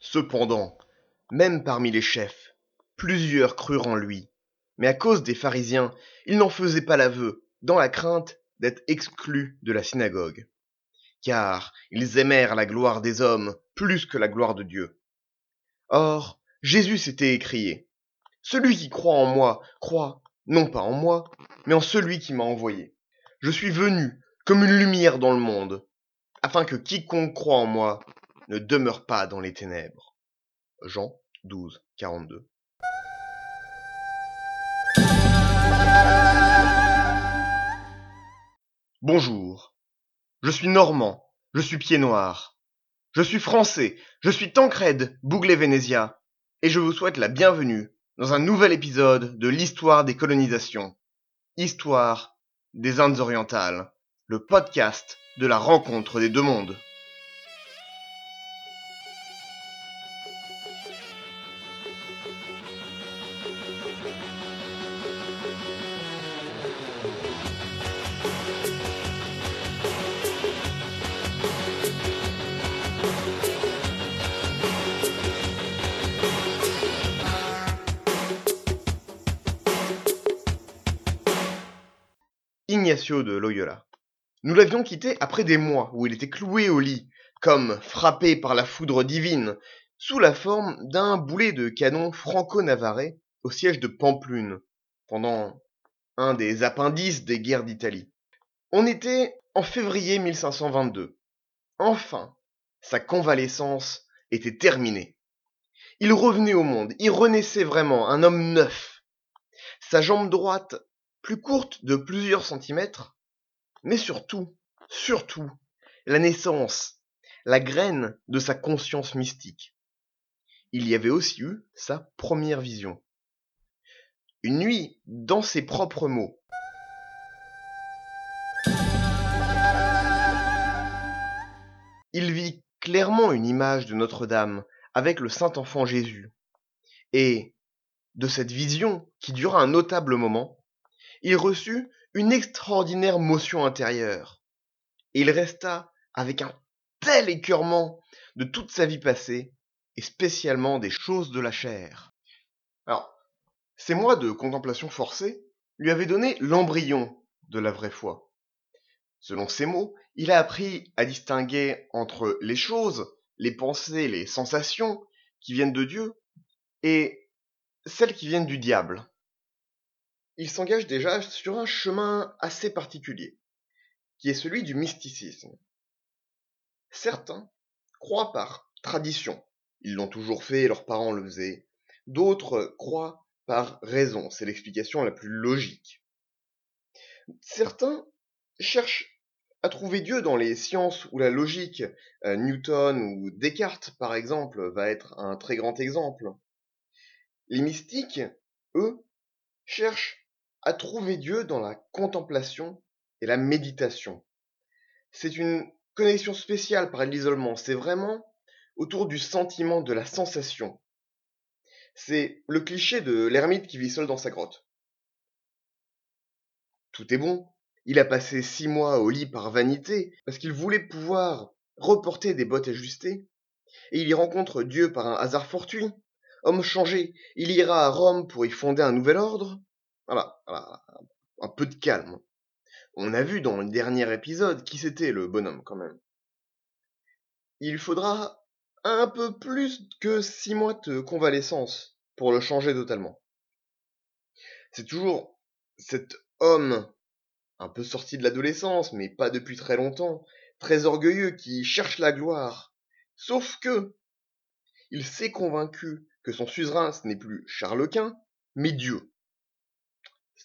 Cependant, même parmi les chefs, plusieurs crurent en lui. Mais à cause des pharisiens, ils n'en faisaient pas l'aveu, dans la crainte d'être exclus de la synagogue. Car ils aimèrent la gloire des hommes plus que la gloire de Dieu. Or, Jésus s'était écrié, Celui qui croit en moi, croit, non pas en moi, mais en celui qui m'a envoyé. Je suis venu comme une lumière dans le monde, afin que quiconque croit en moi ne demeure pas dans les ténèbres. Jean 12, 42. Bonjour, je suis normand, je suis pied noir. Je suis français, je suis Tancred Bouglet-Vénésia, et je vous souhaite la bienvenue dans un nouvel épisode de l'histoire des colonisations. Histoire des Indes orientales, le podcast de la rencontre des deux mondes. De Loyola. Nous l'avions quitté après des mois où il était cloué au lit, comme frappé par la foudre divine, sous la forme d'un boulet de canon franco-navarrais au siège de Pamplune, pendant un des appendices des guerres d'Italie. On était en février 1522. Enfin, sa convalescence était terminée. Il revenait au monde, il renaissait vraiment, un homme neuf. Sa jambe droite plus courte de plusieurs centimètres, mais surtout, surtout, la naissance, la graine de sa conscience mystique. Il y avait aussi eu sa première vision. Une nuit, dans ses propres mots. Il vit clairement une image de Notre-Dame avec le Saint-Enfant Jésus. Et, de cette vision, qui dura un notable moment, il reçut une extraordinaire motion intérieure. Et il resta avec un tel écœurement de toute sa vie passée, et spécialement des choses de la chair. Alors, ces mois de contemplation forcée lui avaient donné l'embryon de la vraie foi. Selon ses mots, il a appris à distinguer entre les choses, les pensées, les sensations qui viennent de Dieu et celles qui viennent du diable il s'engage déjà sur un chemin assez particulier, qui est celui du mysticisme. Certains croient par tradition, ils l'ont toujours fait, leurs parents le faisaient, d'autres croient par raison, c'est l'explication la plus logique. Certains cherchent à trouver Dieu dans les sciences ou la logique. Euh, Newton ou Descartes, par exemple, va être un très grand exemple. Les mystiques, eux, cherchent à trouver Dieu dans la contemplation et la méditation. C'est une connexion spéciale par l'isolement, c'est vraiment autour du sentiment de la sensation. C'est le cliché de l'ermite qui vit seul dans sa grotte. Tout est bon. Il a passé six mois au lit par vanité, parce qu'il voulait pouvoir reporter des bottes ajustées, et il y rencontre Dieu par un hasard fortuit. Homme changé, il ira à Rome pour y fonder un nouvel ordre, voilà, un peu de calme. On a vu dans le dernier épisode qui c'était le bonhomme quand même. Il faudra un peu plus que six mois de convalescence pour le changer totalement. C'est toujours cet homme un peu sorti de l'adolescence, mais pas depuis très longtemps, très orgueilleux qui cherche la gloire. Sauf que il s'est convaincu que son suzerain ce n'est plus Charles Quint, mais Dieu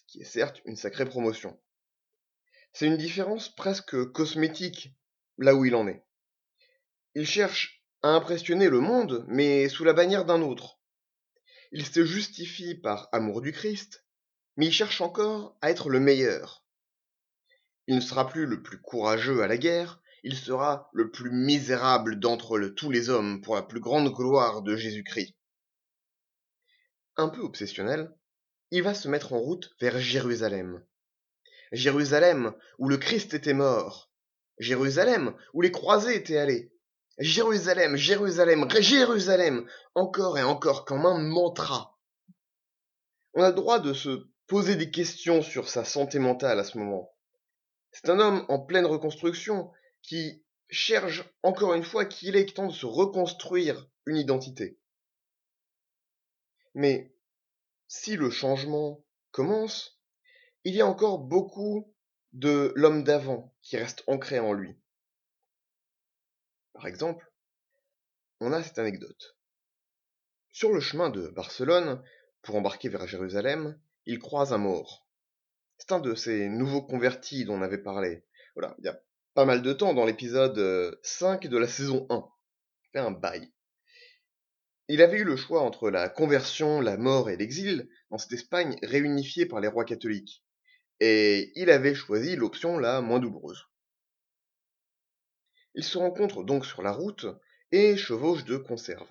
qui est certes une sacrée promotion. C'est une différence presque cosmétique là où il en est. Il cherche à impressionner le monde, mais sous la bannière d'un autre. Il se justifie par amour du Christ, mais il cherche encore à être le meilleur. Il ne sera plus le plus courageux à la guerre, il sera le plus misérable d'entre tous les hommes pour la plus grande gloire de Jésus-Christ. Un peu obsessionnel, il va se mettre en route vers Jérusalem. Jérusalem où le Christ était mort. Jérusalem où les croisés étaient allés. Jérusalem, Jérusalem, Jérusalem, encore et encore comme un mantra. On a le droit de se poser des questions sur sa santé mentale à ce moment. C'est un homme en pleine reconstruction qui cherche encore une fois qu'il est temps de se reconstruire une identité. Mais si le changement commence, il y a encore beaucoup de l'homme d'avant qui reste ancré en lui. Par exemple, on a cette anecdote. Sur le chemin de Barcelone, pour embarquer vers Jérusalem, il croise un mort. C'est un de ces nouveaux convertis dont on avait parlé. Voilà, il y a pas mal de temps dans l'épisode 5 de la saison 1. Fait un bail. Il avait eu le choix entre la conversion, la mort et l'exil dans cette Espagne réunifiée par les rois catholiques. Et il avait choisi l'option la moins douloureuse. Ils se rencontrent donc sur la route et chevauchent de conserve.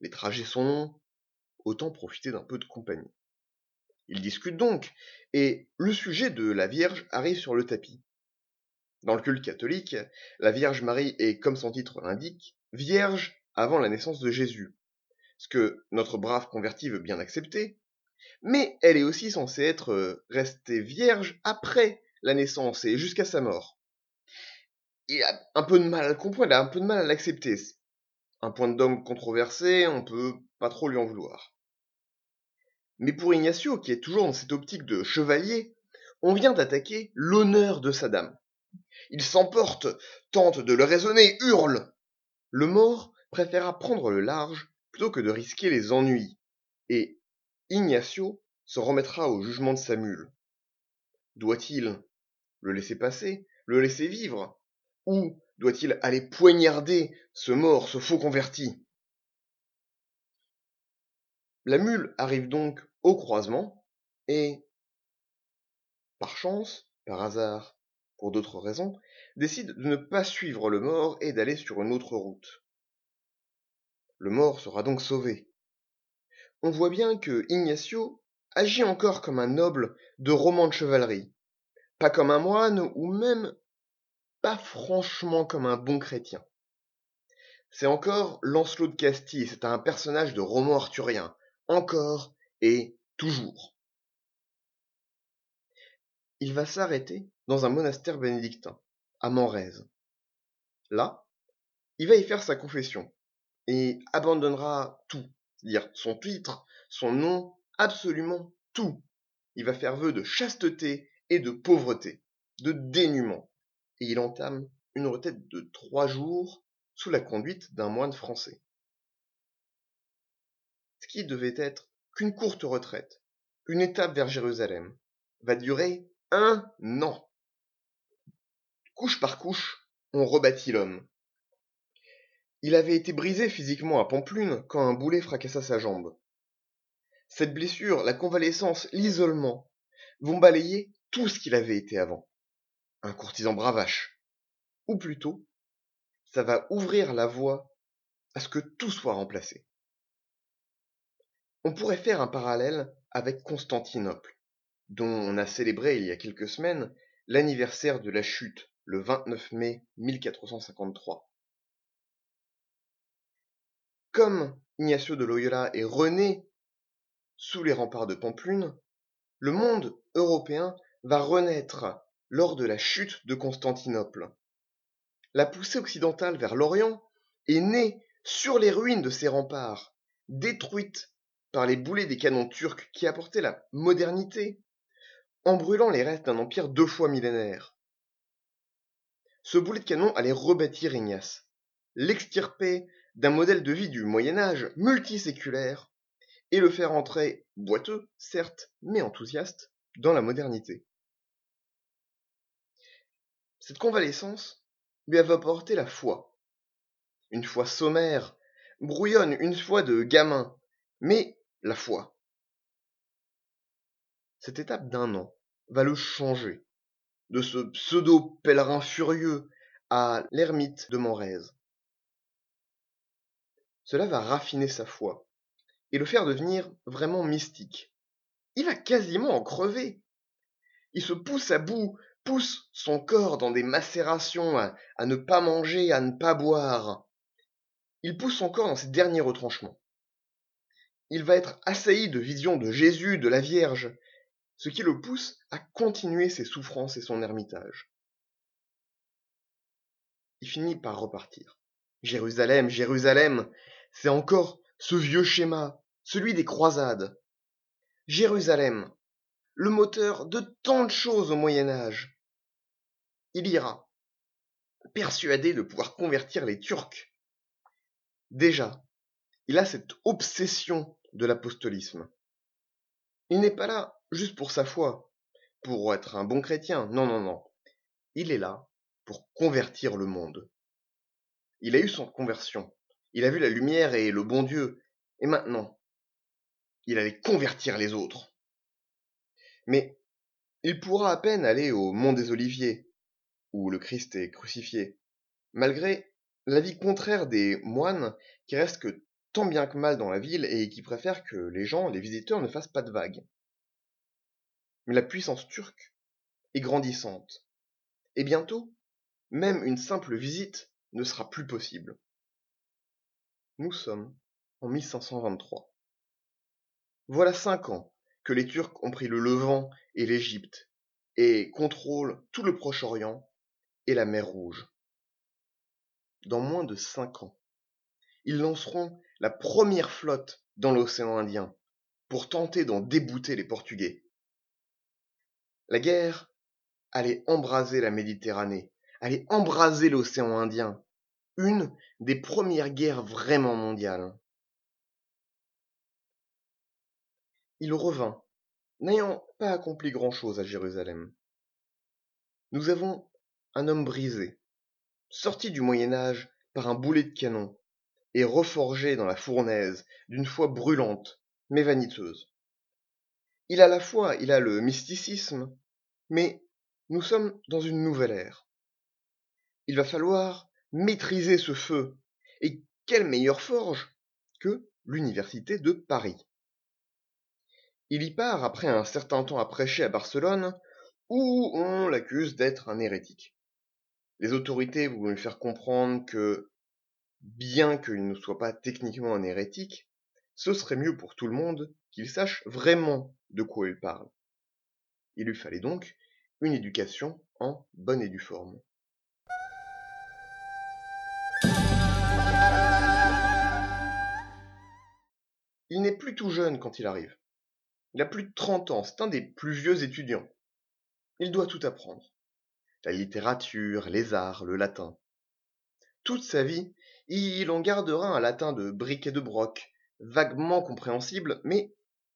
Les trajets sont longs, autant profiter d'un peu de compagnie. Ils discutent donc, et le sujet de la Vierge arrive sur le tapis. Dans le culte catholique, la Vierge Marie est, comme son titre l'indique, vierge avant la naissance de Jésus, ce que notre brave converti veut bien accepter, mais elle est aussi censée être euh, restée vierge après la naissance et jusqu'à sa mort il a un peu de mal à le comprendre, il a un peu de mal à l'accepter. Un point d'homme controversé, on peut pas trop lui en vouloir. Mais pour Ignacio, qui est toujours dans cette optique de chevalier, on vient d'attaquer l'honneur de sa dame. Il s'emporte, tente de le raisonner, hurle. Le mort préféra prendre le large plutôt que de risquer les ennuis, et Ignacio se remettra au jugement de sa mule. Doit-il le laisser passer, le laisser vivre, où doit-il aller poignarder ce mort, ce faux converti? La mule arrive donc au croisement et, par chance, par hasard, pour d'autres raisons, décide de ne pas suivre le mort et d'aller sur une autre route. Le mort sera donc sauvé. On voit bien que Ignacio agit encore comme un noble de roman de chevalerie, pas comme un moine ou même pas franchement comme un bon chrétien. C'est encore Lancelot de Castille, c'est un personnage de roman arthurien, encore et toujours. Il va s'arrêter dans un monastère bénédictin, à Manrèse. Là, il va y faire sa confession et abandonnera tout, c'est-à-dire son titre, son nom, absolument tout. Il va faire vœu de chasteté et de pauvreté, de dénuement et il entame une retraite de trois jours sous la conduite d'un moine français. Ce qui devait être qu'une courte retraite, une étape vers Jérusalem, va durer un an. Couche par couche, on rebâtit l'homme. Il avait été brisé physiquement à Pamplune quand un boulet fracassa sa jambe. Cette blessure, la convalescence, l'isolement vont balayer tout ce qu'il avait été avant un courtisan bravache. Ou plutôt, ça va ouvrir la voie à ce que tout soit remplacé. On pourrait faire un parallèle avec Constantinople, dont on a célébré il y a quelques semaines l'anniversaire de la chute, le 29 mai 1453. Comme Ignacio de Loyola est rené sous les remparts de Pamplune, le monde européen va renaître lors de la chute de Constantinople. La poussée occidentale vers l'Orient est née sur les ruines de ces remparts, détruites par les boulets des canons turcs qui apportaient la modernité, en brûlant les restes d'un empire deux fois millénaire. Ce boulet de canon allait rebâtir Ignace, l'extirper d'un modèle de vie du Moyen Âge multiséculaire, et le faire entrer, boiteux, certes, mais enthousiaste, dans la modernité. Cette convalescence lui avait apporté la foi. Une foi sommaire, brouillonne, une foi de gamin, mais la foi. Cette étape d'un an va le changer, de ce pseudo-pèlerin furieux à l'ermite de Morèze. Cela va raffiner sa foi et le faire devenir vraiment mystique. Il va quasiment en crever. Il se pousse à bout pousse son corps dans des macérations à, ne pas manger, à ne pas boire. Il pousse son corps dans ses derniers retranchements. Il va être assailli de visions de Jésus, de la Vierge, ce qui le pousse à continuer ses souffrances et son ermitage. Il finit par repartir. Jérusalem, Jérusalem, c'est encore ce vieux schéma, celui des croisades. Jérusalem, le moteur de tant de choses au Moyen Âge. Il ira, persuadé de pouvoir convertir les Turcs. Déjà, il a cette obsession de l'apostolisme. Il n'est pas là juste pour sa foi, pour être un bon chrétien. Non, non, non. Il est là pour convertir le monde. Il a eu son conversion. Il a vu la lumière et le bon Dieu. Et maintenant, il allait convertir les autres. Mais il pourra à peine aller au mont des Oliviers, où le Christ est crucifié, malgré l'avis contraire des moines qui restent tant bien que mal dans la ville et qui préfèrent que les gens, les visiteurs, ne fassent pas de vagues. Mais la puissance turque est grandissante. Et bientôt, même une simple visite ne sera plus possible. Nous sommes en 1523. Voilà cinq ans que les Turcs ont pris le Levant et l'Égypte et contrôlent tout le Proche-Orient et la mer Rouge. Dans moins de cinq ans, ils lanceront la première flotte dans l'océan Indien pour tenter d'en débouter les Portugais. La guerre allait embraser la Méditerranée, allait embraser l'océan Indien, une des premières guerres vraiment mondiales. Il revint, n'ayant pas accompli grand-chose à Jérusalem. Nous avons un homme brisé, sorti du Moyen Âge par un boulet de canon, et reforgé dans la fournaise d'une foi brûlante, mais vaniteuse. Il a la foi, il a le mysticisme, mais nous sommes dans une nouvelle ère. Il va falloir maîtriser ce feu. Et quelle meilleure forge que l'université de Paris. Il y part après un certain temps à prêcher à Barcelone, où on l'accuse d'être un hérétique. Les autorités vont lui faire comprendre que, bien qu'il ne soit pas techniquement un hérétique, ce serait mieux pour tout le monde qu'il sache vraiment de quoi il parle. Il lui fallait donc une éducation en bonne et due forme. Il n'est plus tout jeune quand il arrive. Il a plus de 30 ans, c'est un des plus vieux étudiants. Il doit tout apprendre. La littérature, les arts, le latin. Toute sa vie, il en gardera un latin de briques et de broc, vaguement compréhensible, mais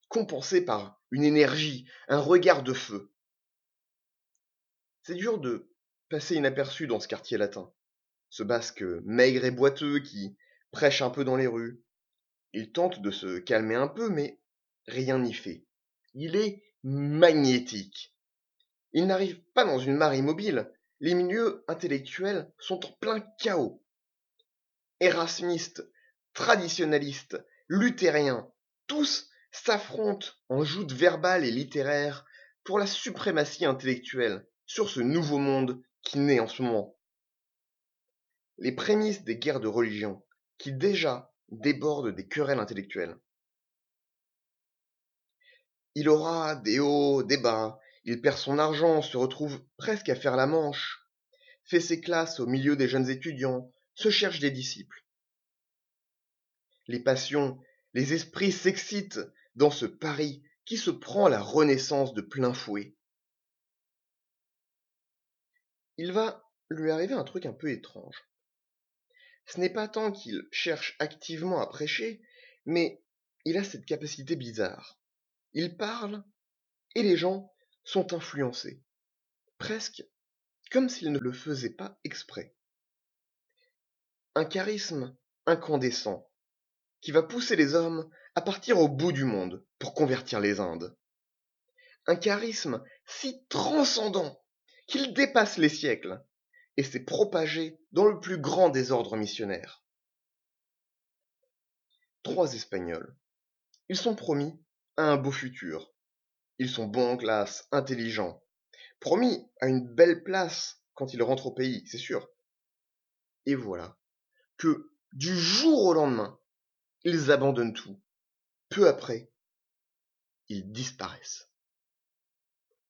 compensé par une énergie, un regard de feu. C'est dur de passer inaperçu dans ce quartier latin. Ce basque maigre et boiteux qui prêche un peu dans les rues, il tente de se calmer un peu, mais rien n'y fait. Il est magnétique. Il n'arrive pas dans une mare immobile. Les milieux intellectuels sont en plein chaos. Erasmistes, traditionalistes, luthériens, tous s'affrontent en joutes verbales et littéraires pour la suprématie intellectuelle sur ce nouveau monde qui naît en ce moment. Les prémices des guerres de religion, qui déjà déborde des querelles intellectuelles. Il aura des hauts, des bas, il perd son argent, se retrouve presque à faire la manche, fait ses classes au milieu des jeunes étudiants, se cherche des disciples. Les passions, les esprits s'excitent dans ce Paris qui se prend la renaissance de plein fouet. Il va lui arriver un truc un peu étrange ce n'est pas tant qu'il cherche activement à prêcher, mais il a cette capacité bizarre. Il parle et les gens sont influencés, presque comme s'il ne le faisait pas exprès. Un charisme incandescent qui va pousser les hommes à partir au bout du monde pour convertir les Indes. Un charisme si transcendant qu'il dépasse les siècles et s'est propagé dans le plus grand désordre missionnaire. Trois Espagnols. Ils sont promis à un beau futur. Ils sont bons en classe, intelligents. promis à une belle place quand il rentre au pays, c'est sûr. Et voilà que du jour au lendemain, ils abandonnent tout. Peu après, ils disparaissent.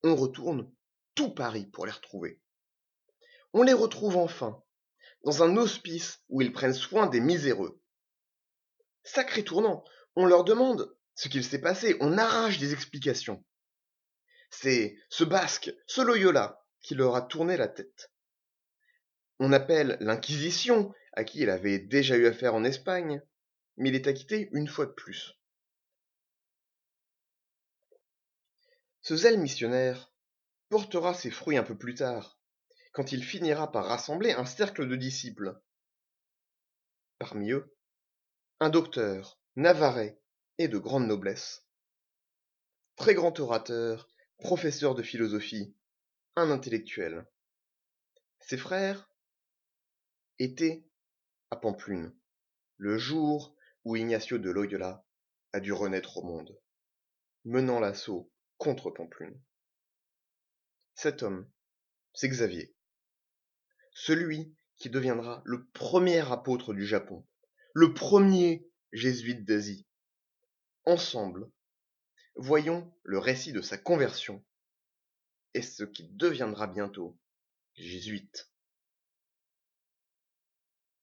On retourne tout Paris pour les retrouver. On les retrouve enfin, dans un hospice où ils prennent soin des miséreux. Sacré tournant, on leur demande ce qu'il s'est passé, on arrache des explications. C'est ce basque, ce Loyola, qui leur a tourné la tête. On appelle l'Inquisition, à qui il avait déjà eu affaire en Espagne, mais il est acquitté une fois de plus. Ce zèle missionnaire portera ses fruits un peu plus tard, quand il finira par rassembler un cercle de disciples. Parmi eux, un docteur, navarrais et de grande noblesse. Très grand orateur, professeur de philosophie, un intellectuel. Ses frères étaient à Pamplune, le jour où Ignacio de Loyola a dû renaître au monde, menant l'assaut contre Pamplune. Cet homme, c'est Xavier, celui qui deviendra le premier apôtre du Japon, le premier jésuite d'Asie. Ensemble, voyons le récit de sa conversion et ce qui deviendra bientôt jésuite.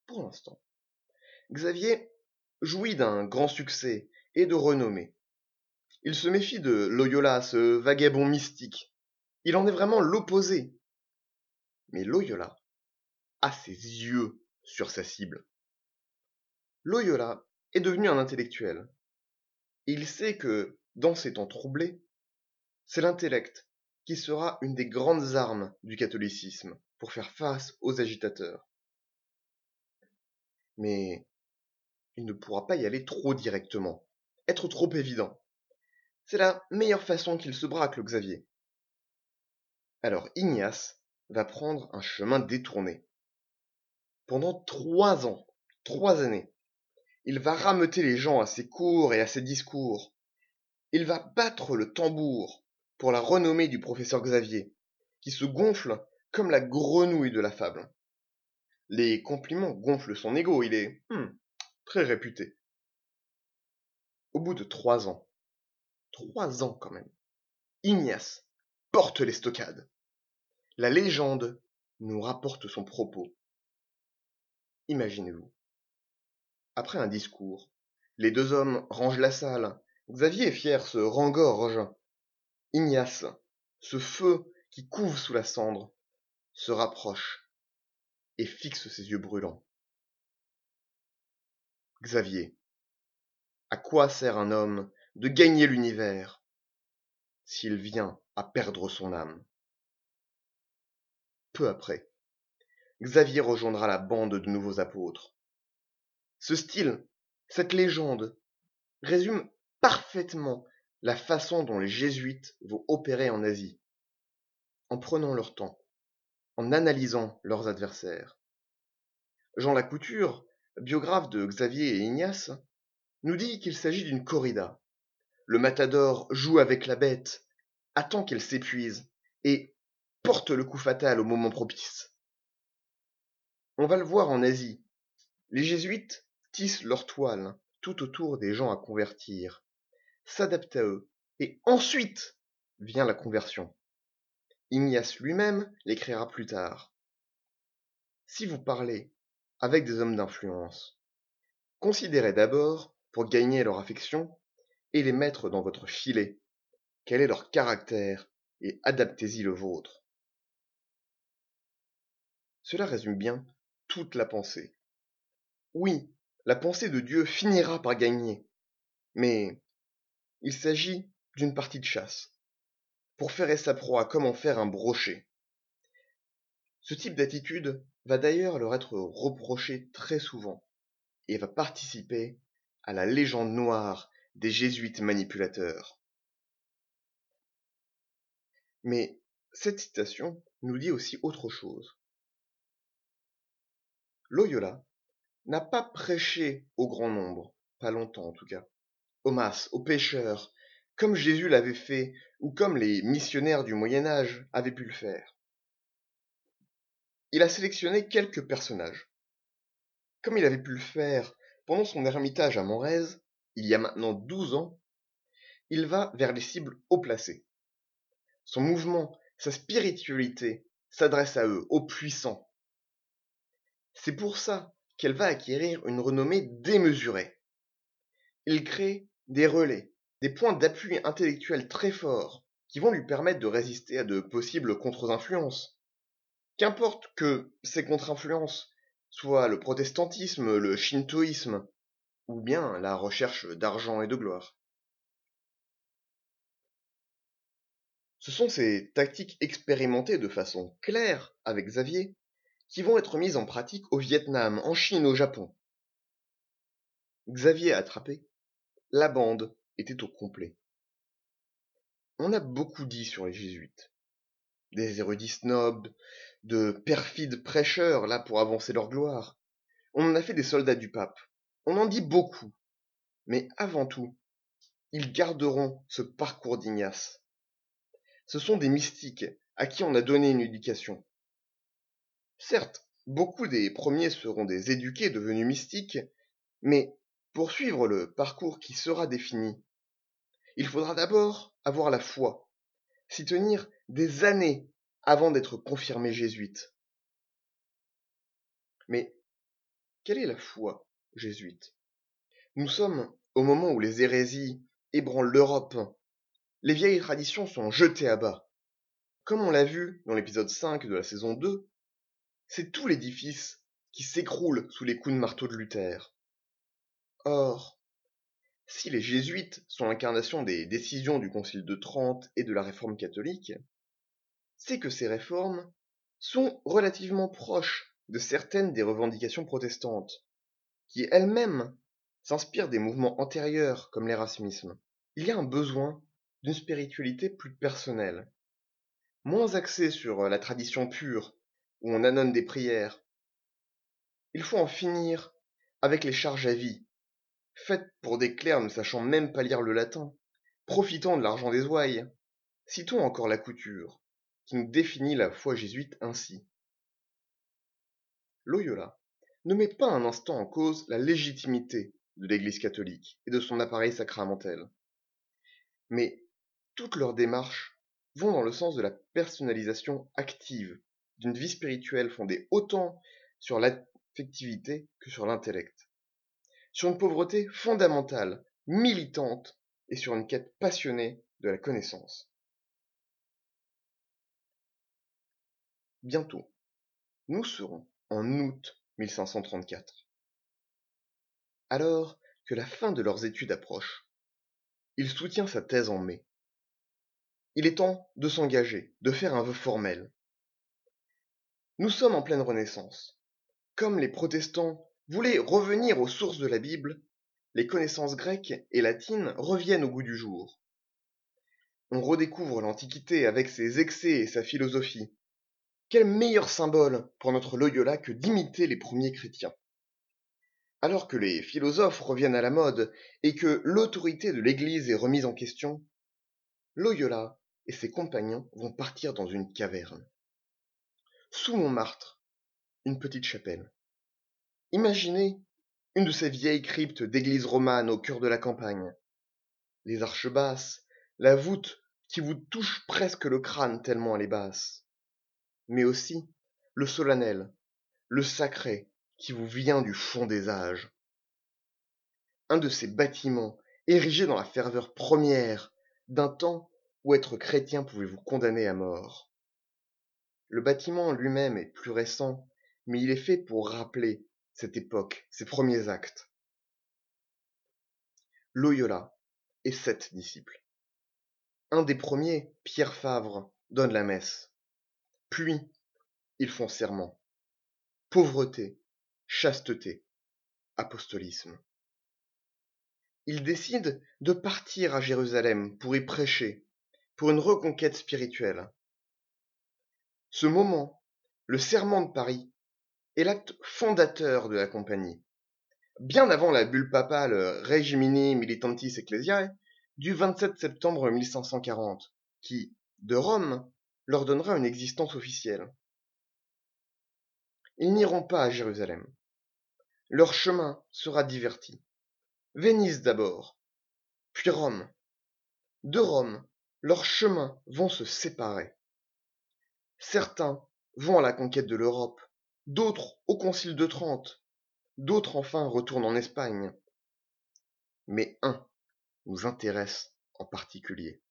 Pour l'instant, Xavier jouit d'un grand succès et de renommée. Il se méfie de Loyola, ce vagabond mystique. Il en est vraiment l'opposé. Mais Loyola ses yeux sur sa cible. Loyola est devenu un intellectuel. Il sait que, dans ces temps troublés, c'est l'intellect qui sera une des grandes armes du catholicisme pour faire face aux agitateurs. Mais il ne pourra pas y aller trop directement, être trop évident. C'est la meilleure façon qu'il se braque, Xavier. Alors Ignace va prendre un chemin détourné. Pendant trois ans, trois années, il va rameuter les gens à ses cours et à ses discours. Il va battre le tambour pour la renommée du professeur Xavier, qui se gonfle comme la grenouille de la fable. Les compliments gonflent son ego, il est hmm, très réputé. Au bout de trois ans, trois ans quand même, Ignace porte les stockades. La légende nous rapporte son propos. Imaginez-vous. Après un discours, les deux hommes rangent la salle. Xavier, fier, se rengorge. Ignace, ce feu qui couve sous la cendre, se rapproche et fixe ses yeux brûlants. Xavier, à quoi sert un homme de gagner l'univers s'il vient à perdre son âme? Peu après, Xavier rejoindra la bande de nouveaux apôtres. Ce style, cette légende, résume parfaitement la façon dont les jésuites vont opérer en Asie, en prenant leur temps, en analysant leurs adversaires. Jean Lacouture, biographe de Xavier et Ignace, nous dit qu'il s'agit d'une corrida. Le matador joue avec la bête, attend qu'elle s'épuise, et porte le coup fatal au moment propice. On va le voir en Asie. Les jésuites tissent leur toile tout autour des gens à convertir, s'adaptent à eux, et ensuite vient la conversion. Ignace lui-même l'écrira plus tard. Si vous parlez avec des hommes d'influence, considérez d'abord, pour gagner leur affection, et les mettre dans votre filet, quel est leur caractère, et adaptez-y le vôtre. Cela résume bien toute la pensée. Oui, la pensée de Dieu finira par gagner, mais il s'agit d'une partie de chasse, pour faire sa proie comme en faire un brochet? Ce type d'attitude va d'ailleurs leur être reproché très souvent, et va participer à la légende noire des jésuites manipulateurs. Mais cette citation nous dit aussi autre chose. Loyola n'a pas prêché au grand nombre, pas longtemps en tout cas, aux masses, aux pêcheurs, comme Jésus l'avait fait ou comme les missionnaires du Moyen Âge avaient pu le faire. Il a sélectionné quelques personnages. Comme il avait pu le faire pendant son ermitage à Morez, il y a maintenant douze ans, il va vers les cibles haut placées. Son mouvement, sa spiritualité s'adresse à eux, aux puissants. C'est pour ça qu'elle va acquérir une renommée démesurée. Il crée des relais, des points d'appui intellectuels très forts qui vont lui permettre de résister à de possibles contre-influences. Qu'importe que ces contre-influences soient le protestantisme, le shintoïsme, ou bien la recherche d'argent et de gloire. Ce sont ces tactiques expérimentées de façon claire avec Xavier qui vont être mises en pratique au Vietnam, en Chine, au Japon. Xavier attrapé, la bande était au complet. On a beaucoup dit sur les jésuites. Des érudits snobs, de perfides prêcheurs là pour avancer leur gloire. On en a fait des soldats du pape. On en dit beaucoup. Mais avant tout, ils garderont ce parcours d'Ignace. Ce sont des mystiques à qui on a donné une éducation. Certes, beaucoup des premiers seront des éduqués devenus mystiques, mais pour suivre le parcours qui sera défini, il faudra d'abord avoir la foi, s'y tenir des années avant d'être confirmé jésuite. Mais quelle est la foi jésuite? Nous sommes au moment où les hérésies ébranlent l'Europe. Les vieilles traditions sont jetées à bas. Comme on l'a vu dans l'épisode 5 de la saison 2, c'est tout l'édifice qui s'écroule sous les coups de marteau de Luther. Or, si les jésuites sont l'incarnation des décisions du Concile de Trente et de la Réforme catholique, c'est que ces réformes sont relativement proches de certaines des revendications protestantes, qui elles-mêmes s'inspirent des mouvements antérieurs comme l'érasmisme. Il y a un besoin d'une spiritualité plus personnelle, moins axée sur la tradition pure, où on annonce des prières. Il faut en finir avec les charges à vie, faites pour des clercs ne sachant même pas lire le latin, profitant de l'argent des ouailles. Citons encore la couture, qui nous définit la foi jésuite ainsi. Loyola ne met pas un instant en cause la légitimité de l'Église catholique et de son appareil sacramentel. Mais toutes leurs démarches vont dans le sens de la personnalisation active d'une vie spirituelle fondée autant sur l'affectivité que sur l'intellect sur une pauvreté fondamentale, militante, et sur une quête passionnée de la connaissance. Bientôt, nous serons en août 1534. Alors que la fin de leurs études approche, il soutient sa thèse en mai. Il est temps de s'engager, de faire un vœu formel. Nous sommes en pleine Renaissance. Comme les protestants voulait revenir aux sources de la Bible, les connaissances grecques et latines reviennent au goût du jour. On redécouvre l'Antiquité avec ses excès et sa philosophie. Quel meilleur symbole pour notre Loyola que d'imiter les premiers chrétiens Alors que les philosophes reviennent à la mode et que l'autorité de l'Église est remise en question, Loyola et ses compagnons vont partir dans une caverne. Sous Montmartre, une petite chapelle. Imaginez une de ces vieilles cryptes d'églises romanes au cœur de la campagne. Les arches basses, la voûte qui vous touche presque le crâne tellement elle est basse. Mais aussi le solennel, le sacré qui vous vient du fond des âges. Un de ces bâtiments érigés dans la ferveur première d'un temps où être chrétien pouvait vous condamner à mort. Le bâtiment lui-même est plus récent, mais il est fait pour rappeler cette époque, ses premiers actes. Loyola et sept disciples. Un des premiers, Pierre Favre, donne la messe. Puis, ils font serment. Pauvreté, chasteté, apostolisme. Ils décident de partir à Jérusalem pour y prêcher, pour une reconquête spirituelle. Ce moment, le serment de Paris, est l'acte fondateur de la compagnie. Bien avant la bulle papale Regimini Militantis Ecclesiae, du 27 septembre 1540, qui, de Rome, leur donnera une existence officielle. Ils n'iront pas à Jérusalem. Leur chemin sera diverti. Venise d'abord, puis Rome. De Rome, leurs chemins vont se séparer. Certains vont à la conquête de l'Europe, d'autres au Concile de Trente, d'autres enfin retournent en Espagne. Mais un nous intéresse en particulier.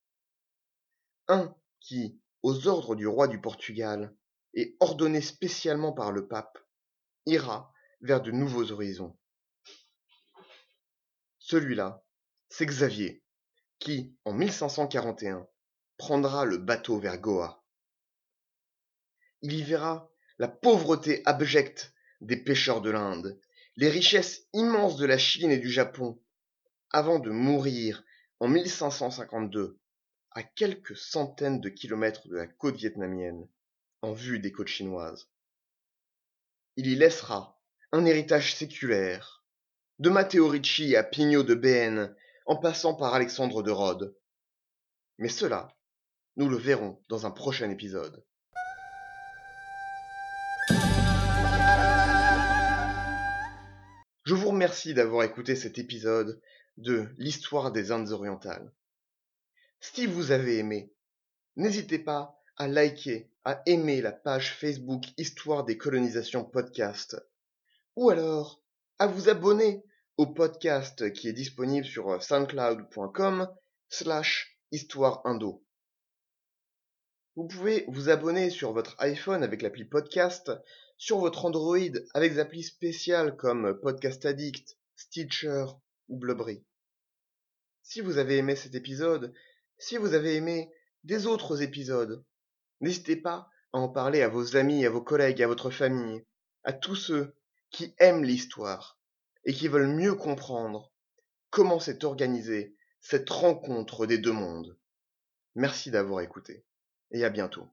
Un qui, aux ordres du roi du Portugal, et ordonné spécialement par le pape, ira vers de nouveaux horizons. Celui-là, c'est Xavier, qui, en 1541, prendra le bateau vers Goa. Il y verra la pauvreté abjecte des pêcheurs de l'Inde, les richesses immenses de la Chine et du Japon, avant de mourir en 1552 à quelques centaines de kilomètres de la côte vietnamienne, en vue des côtes chinoises. Il y laissera un héritage séculaire, de Matteo Ricci à Pignot de Béhène, en passant par Alexandre de Rhodes. Mais cela, nous le verrons dans un prochain épisode. Remercie d'avoir écouté cet épisode de l'histoire des Indes orientales. Si vous avez aimé, n'hésitez pas à liker, à aimer la page Facebook Histoire des colonisations podcast, ou alors à vous abonner au podcast qui est disponible sur soundcloud.com slash histoire indo. Vous pouvez vous abonner sur votre iPhone avec l'appli podcast, sur votre Android avec des applis spéciales comme Podcast Addict, Stitcher ou Blubbery. Si vous avez aimé cet épisode, si vous avez aimé des autres épisodes, n'hésitez pas à en parler à vos amis, à vos collègues, à votre famille, à tous ceux qui aiment l'histoire et qui veulent mieux comprendre comment s'est organisée cette rencontre des deux mondes. Merci d'avoir écouté et à bientôt.